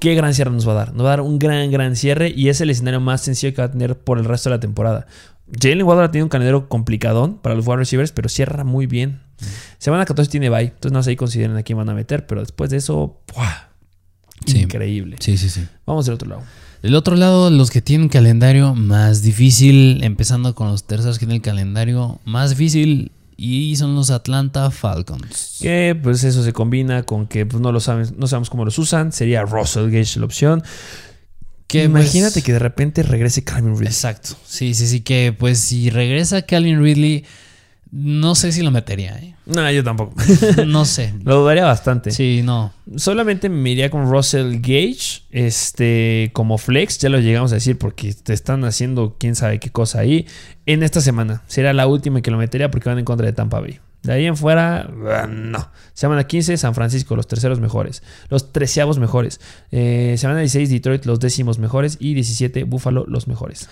Qué gran cierre nos va a dar. Nos va a dar un gran, gran cierre y es el escenario más sencillo que va a tener por el resto de la temporada. Jalen Waddle ha tenido un calendario complicadón para los wide receivers, pero cierra muy bien. Semana 14 tiene bye, entonces no sé ahí consideren a quién van a meter, pero después de eso, ¡buah! Sí. increíble. Sí, sí, sí. Vamos del otro lado. Del otro lado, los que tienen calendario más difícil, empezando con los terceros que tienen el calendario más difícil, y son los Atlanta Falcons. Que pues eso se combina con que pues, no lo saben, no sabemos cómo los usan. Sería Russell Gage la opción. Que, Imagínate pues, que de repente regrese Calvin Ridley. Exacto. Sí, sí, sí, que pues si regresa Calvin Ridley, no sé si lo metería, ¿eh? No, yo tampoco. No sé. lo dudaría bastante. Sí, no. Solamente me iría con Russell Gage, este, como flex, ya lo llegamos a decir porque te están haciendo quién sabe qué cosa ahí. En esta semana será la última que lo metería porque van en contra de Tampa Bay. De ahí en fuera, ah, no. Semana 15, San Francisco, los terceros mejores. Los treceavos mejores. Eh, semana 16, Detroit, los décimos mejores. Y 17, Buffalo, los mejores.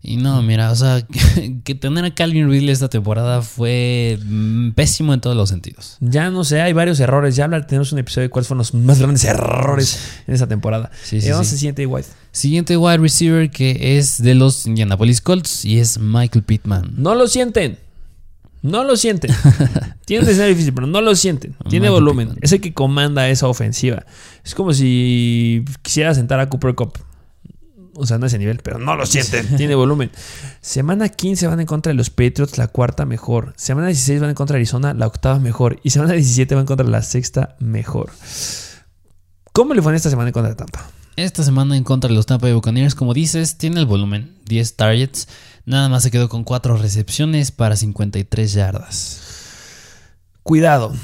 Y no, mira, o sea, que, que tener a Calvin Ridley esta temporada fue mm, pésimo en todos los sentidos. Ya no sé, hay varios errores. Ya hablar, tenemos un episodio de cuáles fueron los más grandes errores en esa temporada. Sí, sí, Eh, vamos sí. al siguiente, White. Siguiente wide receiver que es de los Indianapolis Colts y es Michael Pittman. No lo sienten. No lo sienten. Tiene un escenario difícil, pero no lo sienten. Tiene Michael volumen. Pittman. Es el que comanda esa ofensiva. Es como si quisiera sentar a Cooper Cup. O sea, no ese nivel, pero no lo sienten. Tiene volumen. Semana 15 van en contra de los Patriots, la cuarta mejor. Semana 16 van en contra de Arizona, la octava mejor. Y semana 17 van contra la sexta mejor. ¿Cómo le fue en esta semana en contra de Tampa? Esta semana en contra de los Tampa Bay Buccaneers, como dices, tiene el volumen, 10 targets. Nada más se quedó con 4 recepciones para 53 yardas. Cuidado.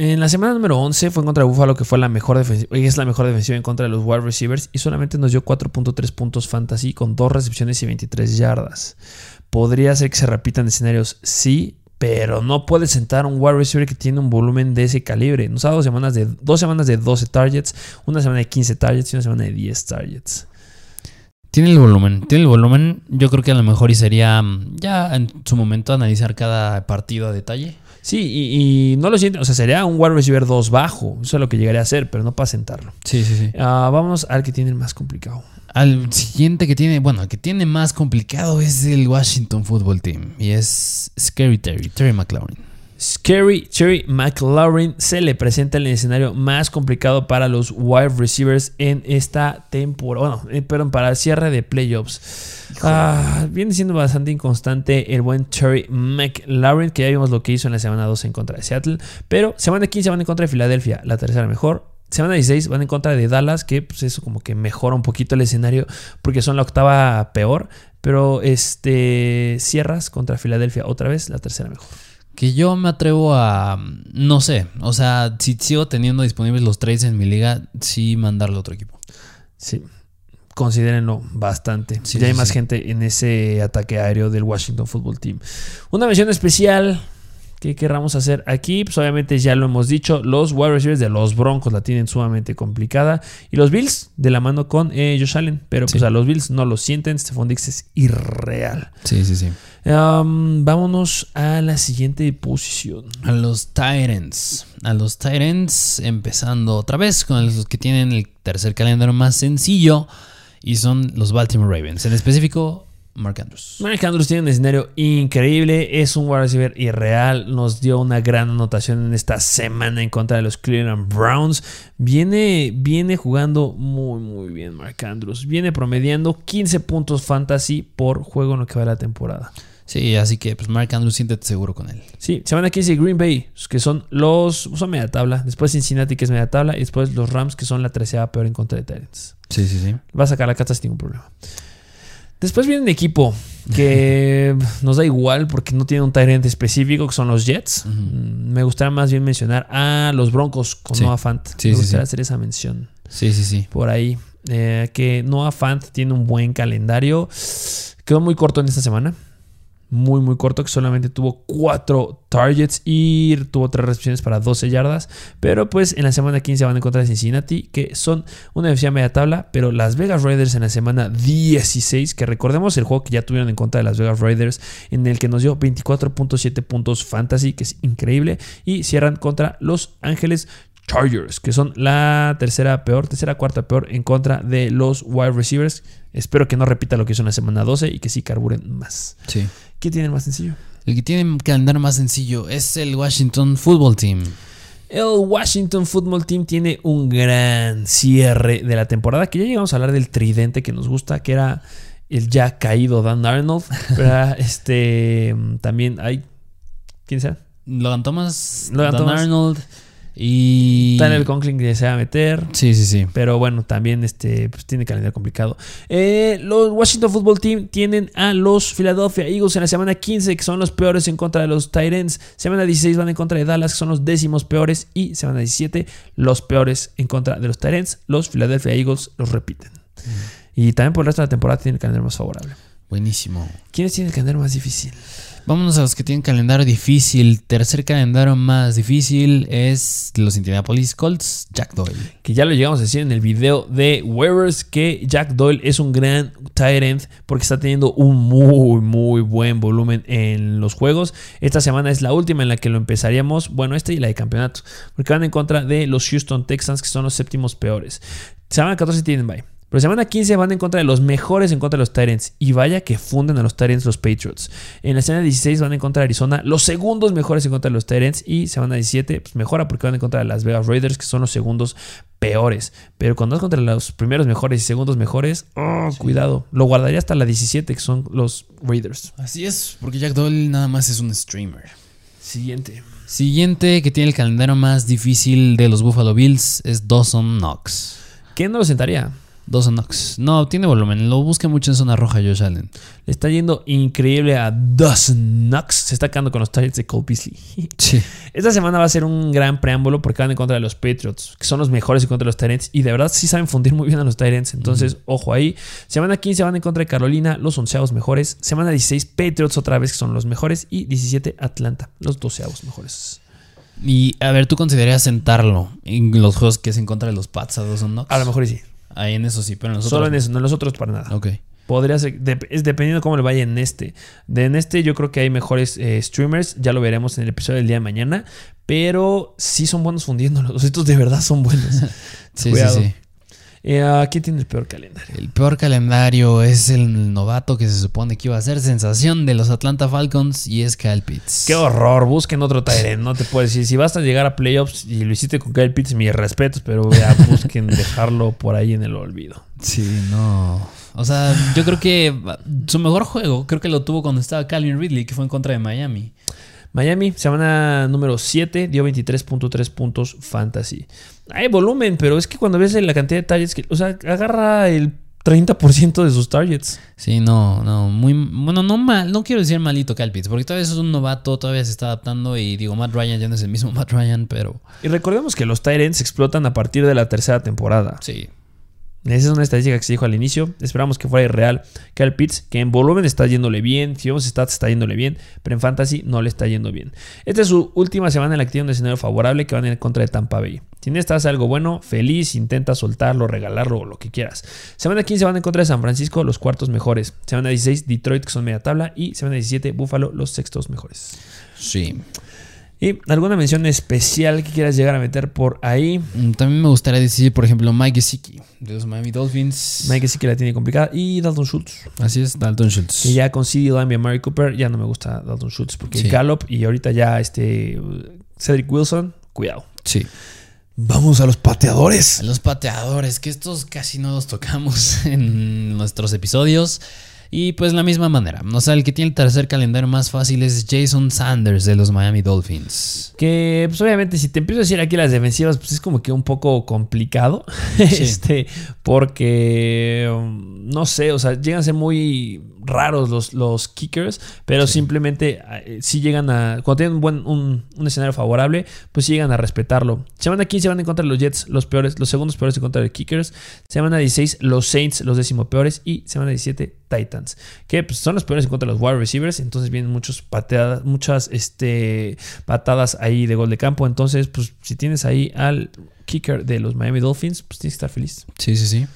En la semana número 11 fue contra Buffalo, que fue la mejor defensiva, es la mejor defensiva en contra de los wide receivers y solamente nos dio 4.3 puntos fantasy con 2 recepciones y 23 yardas. Podría ser que se repitan escenarios, sí, pero no puedes sentar un wide receiver que tiene un volumen de ese calibre. Nos ha dado semanas de, dos semanas de 12 targets, una semana de 15 targets y una semana de 10 targets. Tiene el volumen, tiene el volumen. Yo creo que a lo mejor y sería mm, ya en su momento analizar cada partido a detalle. Sí, y, y no lo sienten, o sea, sería un wide receiver 2 bajo, eso es lo que llegaría a hacer, pero no para sentarlo. Sí, sí, sí. Ah, vamos al que tiene el más complicado. Al siguiente que tiene, bueno, el que tiene más complicado es el Washington Football Team. Y es Scary Terry, Terry McLaurin. Scary Cherry McLaurin se le presenta el escenario más complicado para los wide receivers en esta temporada. Bueno, eh, perdón, para el cierre de playoffs. Ah, viene siendo bastante inconstante el buen Cherry McLaurin, que ya vimos lo que hizo en la semana 12 en contra de Seattle. Pero semana 15 van en contra de Filadelfia, la tercera mejor. Semana 16 van en contra de Dallas, que pues eso como que mejora un poquito el escenario porque son la octava peor. Pero este cierras contra Filadelfia otra vez, la tercera mejor. Que yo me atrevo a. No sé. O sea, si sigo teniendo disponibles los trades en mi liga, sí mandarle a otro equipo. Sí, considérenlo bastante. Sí, ya hay sí, más sí. gente en ese ataque aéreo del Washington Football Team. Una mención especial que querramos hacer aquí, pues obviamente ya lo hemos dicho, los wide receivers de los Broncos la tienen sumamente complicada y los Bills de la mano con eh, Josh Allen, pero pues a los Bills no lo sienten, Stephon Dix es irreal. Sí, sí, sí. Um, vámonos a la siguiente posición. A los Titans. A los Titans, empezando otra vez con los que tienen el tercer calendario más sencillo. Y son los Baltimore Ravens. En específico, Mark Andrews. Mark Andrews tiene un escenario increíble, es un wide receiver irreal, nos dio una gran anotación en esta semana en contra de los Cleveland Browns. Viene, viene jugando muy muy bien Mark Andrews, viene promediando 15 puntos fantasy por juego en lo que va la temporada. Sí, así que pues Mark Andrews, siéntete seguro con él. Sí, semana 15 Green Bay, que son los son media tabla, después Cincinnati que es media tabla y después los Rams que son la tercera peor en contra de Titans. Sí, sí, sí. Va a sacar la carta sin ningún problema. Después viene un equipo que nos da igual porque no tiene un Tyrant específico, que son los Jets. Mm, Me gustaría más bien mencionar a los Broncos con Sí. Noah Fant. Sí, Me sí, gustaría hacer esa mención Sí, sí, sí. por ahí. Eh, que Noah Fant tiene un buen calendario. Quedó muy corto en esta semana. Muy, muy corto, que solamente tuvo cuatro targets y tuvo tres recepciones para 12 yardas. Pero pues en la semana 15 van en contra de Cincinnati, que son una defensiva media tabla. Pero las Vegas Raiders en la semana 16, que recordemos el juego que ya tuvieron en contra de las Vegas Raiders, en el que nos dio 24.7 puntos fantasy, que es increíble. Y cierran contra Los Ángeles Chargers, que son la tercera peor, tercera cuarta peor en contra de los wide receivers. Espero que no repita lo que hizo en la semana 12 y que sí carburen más. Sí. ¿Qué tiene más sencillo? El que tiene un calendario más sencillo es el Washington Football Team. El Washington Football Team tiene un gran cierre de la temporada, que ya llegamos a hablar del tridente que nos gusta, que era el ya caído Dan Arnold. Pero este también hay. ¿Quién sea? Logan Thomas, Logan Dan Thomas. Arnold y... Daniel Conklin que se va a meter. Sí, sí, sí. Pero bueno, también este, pues, tiene calendario complicado. Eh, los Washington Football Team tienen a los Philadelphia Eagles en la semana 15, que son los peores en contra de los Titans. Semana 16 van en contra de Dallas, que son los décimos peores. Y semana 17, los peores en contra de los Titans. Los Philadelphia Eagles los repiten. Y también por el resto de la temporada tienen el calendario más favorable. Buenísimo. ¿Quiénes tienen el calendario más difícil? Vámonos a los que tienen calendario difícil. Tercer calendario más difícil es los Indianapolis Colts, Jack Doyle. que ya lo llegamos a decir en el video de Waivers, que Jack Doyle es un gran tight end porque está teniendo un muy, muy buen volumen en los juegos. Esta semana es la última en la que lo empezaríamos, bueno, esta y la de campeonato, porque van en contra de los Houston Texans, que son los séptimos peores. Semana 14 tienen bye. Pero semana 15 van en contra de los mejores en contra de los Tyrants. Y vaya que funden a los Tyrants los Patriots. En la semana 16 van en contra de Arizona, los segundos mejores en contra de los Tyrants. Y semana 17 pues mejora porque van en contra de las Vegas Raiders, que son los segundos peores. Pero cuando vas contra los primeros mejores y segundos mejores, oh, cuidado. Lo guardaría hasta la 17, que son los Raiders. Así es, porque Jack Doyle nada más es un streamer. Siguiente. Siguiente que tiene el calendario más difícil de los Buffalo Bills es Dawson Knox. ¿Quién no lo sentaría? Dawson Knox. No, tiene volumen. Lo busca mucho en zona roja Josh Allen. Le está yendo increíble a Dawson Knox. Se está quedando con los Tyrants de Cole Beasley. Sí. Esta semana va a ser un gran preámbulo porque van en contra de los Patriots, que son los mejores en contra de los Tyrants. Y de verdad sí saben fundir muy bien a los Tyrants. Entonces, ojo ahí. Semana 15 van en contra de Carolina, los onceavos mejores. Semana 16, Patriots otra vez, que son los mejores. Y 17, Atlanta, los doceavos mejores. Y a ver, ¿tú considerarías sentarlo en los juegos que es en contra de los Pats a Dawson Knox? A lo mejor sí. Ahí en eso sí, pero en los Solo otros en no. eso, no en los otros para nada. Ok. Podría ser, dep- es dependiendo cómo le vaya en este. De en este yo creo que hay mejores eh, streamers, ya lo veremos en el episodio del día de mañana, pero sí son buenos fundiéndolos. Estos de verdad son buenos. Sí, Cuidado. sí, sí. Eh, ¿Quién tiene el peor calendario? El peor calendario es el novato que se supone que iba a ser sensación de los Atlanta Falcons y es Kyle Pitts. Qué horror, busquen otro Tyrant, no te puedo decir. Si vas a llegar a playoffs y lo hiciste con Kyle Pitts, mis respetos, pero ya busquen dejarlo por ahí en el olvido. Sí, no. O sea, yo creo que su mejor juego, creo que lo tuvo cuando estaba Calvin Ridley, que fue en contra de Miami. Miami, semana número 7, dio 23.3 puntos fantasy. Hay volumen, pero es que cuando ves la cantidad de targets, que, o sea, agarra el 30% de sus targets. Sí, no, no, muy, bueno, no mal, no quiero decir malito Pitts, porque todavía es un novato, todavía se está adaptando y digo, Matt Ryan ya no es el mismo Matt Ryan, pero Y recordemos que los Tyrants explotan a partir de la tercera temporada. sí. Esa es una estadística que se dijo al inicio. Esperamos que fuera irreal. Kyle Pitts, que en volumen está yéndole bien. Vemos stats, está yéndole bien. Pero en fantasy no le está yendo bien. Esta es su última semana en la que tiene un escenario favorable que van en contra de Tampa Bay. Si necesitas algo bueno, feliz, intenta soltarlo, regalarlo o lo que quieras. Semana 15 van en contra de San Francisco, los cuartos mejores. Semana 16, Detroit, que son media tabla. Y semana 17, Buffalo, los sextos mejores. Sí. ¿Y alguna mención especial que quieras llegar a meter por ahí? Mm, También me gustaría decir, por ejemplo, Mike Gesicki de los Miami Dolphins. Mike que la tiene complicada. Y Dalton Schultz. Así es, Dalton Schultz. Que ya consiguió a Mary Cooper, ya no me gusta Dalton Schultz porque Sí. Gallup y ahorita ya este Cedric Wilson, cuidado. Sí. Vamos a los pateadores. A los pateadores, que estos casi no los tocamos en nuestros episodios. Y pues la misma manera. O sea, el que tiene el tercer calendario más fácil es Jason Sanders de los Miami Dolphins. Que pues obviamente si te empiezo a decir aquí las defensivas, pues es como que un poco complicado. este, porque um, no sé, o sea, llegan a ser muy raros los, los kickers, pero simplemente eh, si llegan a. Cuando tienen un buen un, un escenario favorable, pues sí llegan a respetarlo. Semana 15 van en contra de los Jets, los peores, los segundos peores en contra de kickers. Semana 16, los Saints, los décimo peores. Y semana 17, Titans. Que pues, son los peores en contra de los wide receivers. Entonces vienen muchos pateadas, muchas este, patadas ahí de gol de campo. Entonces, pues si tienes ahí al kicker de los Miami Dolphins, pues tienes que estar feliz. Sí, sí, sí.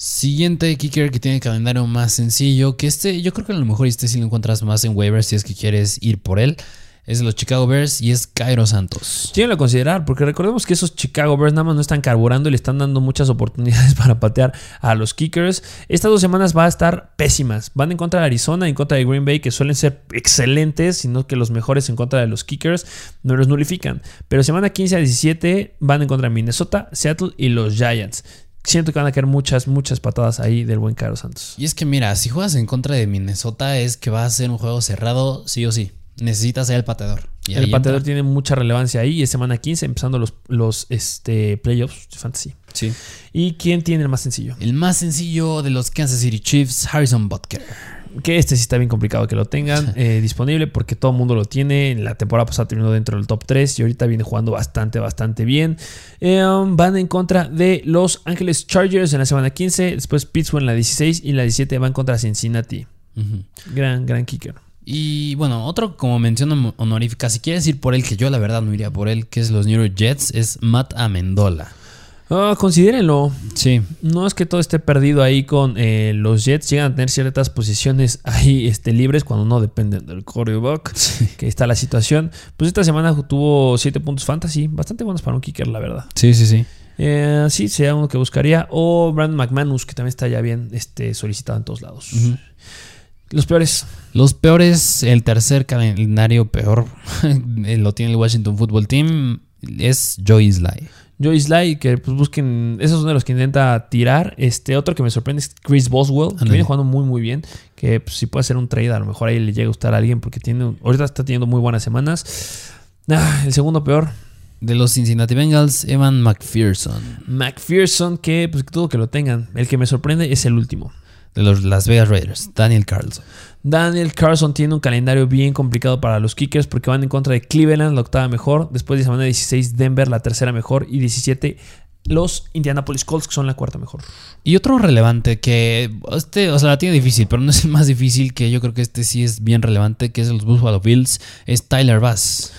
Siguiente kicker que tiene calendario más sencillo, que este yo creo que a lo mejor este sí lo encuentras más en waivers si es que quieres ir por él. Es los Chicago Bears y es Cairo Santos. Llévenlo a considerar, porque recordemos que esos Chicago Bears nada más no están carburando y le están dando muchas oportunidades para patear a los kickers. Estas dos semanas va a estar pésimas. Van en contra de Arizona, en contra de Green Bay, que suelen ser excelentes, sino que los mejores en contra de los kickers no los nulifican. Pero semana 15 a 17 van en contra de Minnesota, Seattle y los Giants. Siento que van a caer muchas, muchas patadas ahí del buen Cairo Santos. Y es que mira, si juegas en contra de Minnesota es que va a ser un juego cerrado sí o sí. Necesitas ser el pateador. Y El pateador entra. tiene mucha relevancia ahí y es semana 15 empezando los, los este, playoffs de fantasy. Sí. ¿Y quién tiene el más sencillo? El más sencillo de los Kansas City Chiefs, Harrison Butker. Que este sí está bien complicado que lo tengan eh, disponible porque todo el mundo lo tiene. En la temporada pasada terminó dentro del top 3 y ahorita viene jugando bastante, bastante bien. Eh, um, van en contra de Los Ángeles Chargers en la semana 15, después Pittsburgh en la 16 y la 17 van contra Cincinnati. Gran, gran kicker. Y bueno, otro como mención hon- honorífica, si quieres ir por él, que yo la verdad no iría por él, que es los New York Jets, es Matt Amendola. Ah, considérenlo. Sí, No es que todo esté perdido ahí con eh, los Jets. Llegan a tener ciertas posiciones ahí este, libres cuando no dependen del quarterback. Que está la situación. Pues esta semana tuvo 7 puntos fantasy. Bastante buenos para un kicker, la verdad. sí, sí, sí. Eh, sí, sería uno que buscaría. O Brandon McManus, que también está ya bien este, solicitado en todos lados. Los peores. Los peores, el tercer calendario peor, lo tiene el Washington Football Team, es Joey Sly. Joey Sly, que pues busquen. Esos son de los que intenta tirar. Este otro que me sorprende es Chris Boswell, que viene jugando muy, muy bien. Que pues, si puede hacer un trade, a lo mejor ahí le llega a gustar a alguien porque tiene, ahorita está teniendo muy buenas semanas. Ah, el segundo peor, De los Cincinnati Bengals, Evan McPherson. McPherson, que pues todo que lo tengan. El que me sorprende es el último. De los Las Vegas Raiders, Daniel Carlson. Daniel Carlson tiene un calendario bien complicado para los kickers porque van en contra de Cleveland, la octava mejor. Después de semana 16, Denver, la tercera mejor. Y 17, los Indianapolis Colts, que son la cuarta mejor. Y otro relevante que este, o sea, la tiene difícil, pero no es el más difícil, que yo creo que este sí es bien relevante, que es los Buffalo Bills, es Tyler Bass.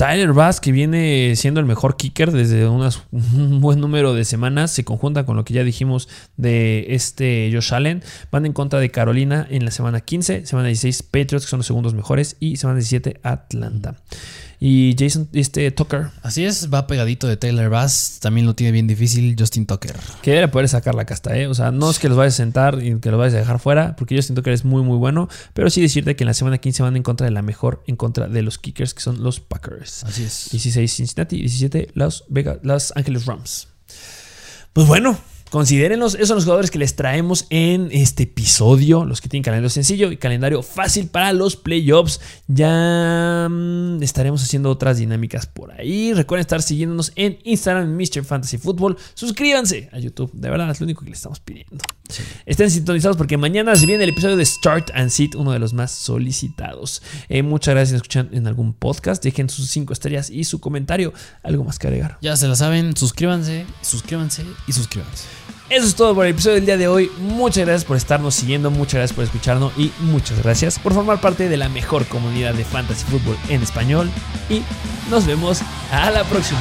Tyler Bass, que viene siendo el mejor kicker desde un buen número de semanas, se conjunta con lo que ya dijimos de este Josh Allen. Van en contra de Carolina en la semana 15, semana 16 Patriots, que son los segundos mejores, y semana 17 Atlanta. Y Jason, este Tucker. Así es, va pegadito de Taylor Bass. También lo tiene bien difícil Justin Tucker. Que debe poder sacar la casta, ¿eh? O sea, no es que los vayas a sentar y que los vayas a dejar fuera, porque Justin Tucker es muy, muy bueno. Pero sí decirte que en la semana 15 van en contra de la mejor, en contra de los kickers, que son los Packers. Así es. 16 Cincinnati, 17 Los, Vegas, los Ángeles Rams. Pues bueno, Considérenlos, esos son los jugadores que les traemos en este episodio, los que tienen calendario sencillo y calendario fácil para los playoffs. Ya mm, estaremos haciendo otras dinámicas por ahí. Recuerden estar siguiéndonos en Instagram, Mr. Fantasy Football. Suscríbanse a YouTube, de verdad es lo único que les estamos pidiendo. Estén sintonizados porque mañana se viene el episodio de Start and Sit, uno de los más solicitados. Eh, muchas gracias por escuchar en algún podcast. Dejen sus 5 estrellas y su comentario. ¿Algo más que agregar? Ya se la saben, suscríbanse, suscríbanse y suscríbanse. Eso es todo por el episodio del día de hoy. Muchas gracias por estarnos siguiendo, muchas gracias por escucharnos y muchas gracias por formar parte de la mejor comunidad de fantasy fútbol en español. Y nos vemos a la próxima.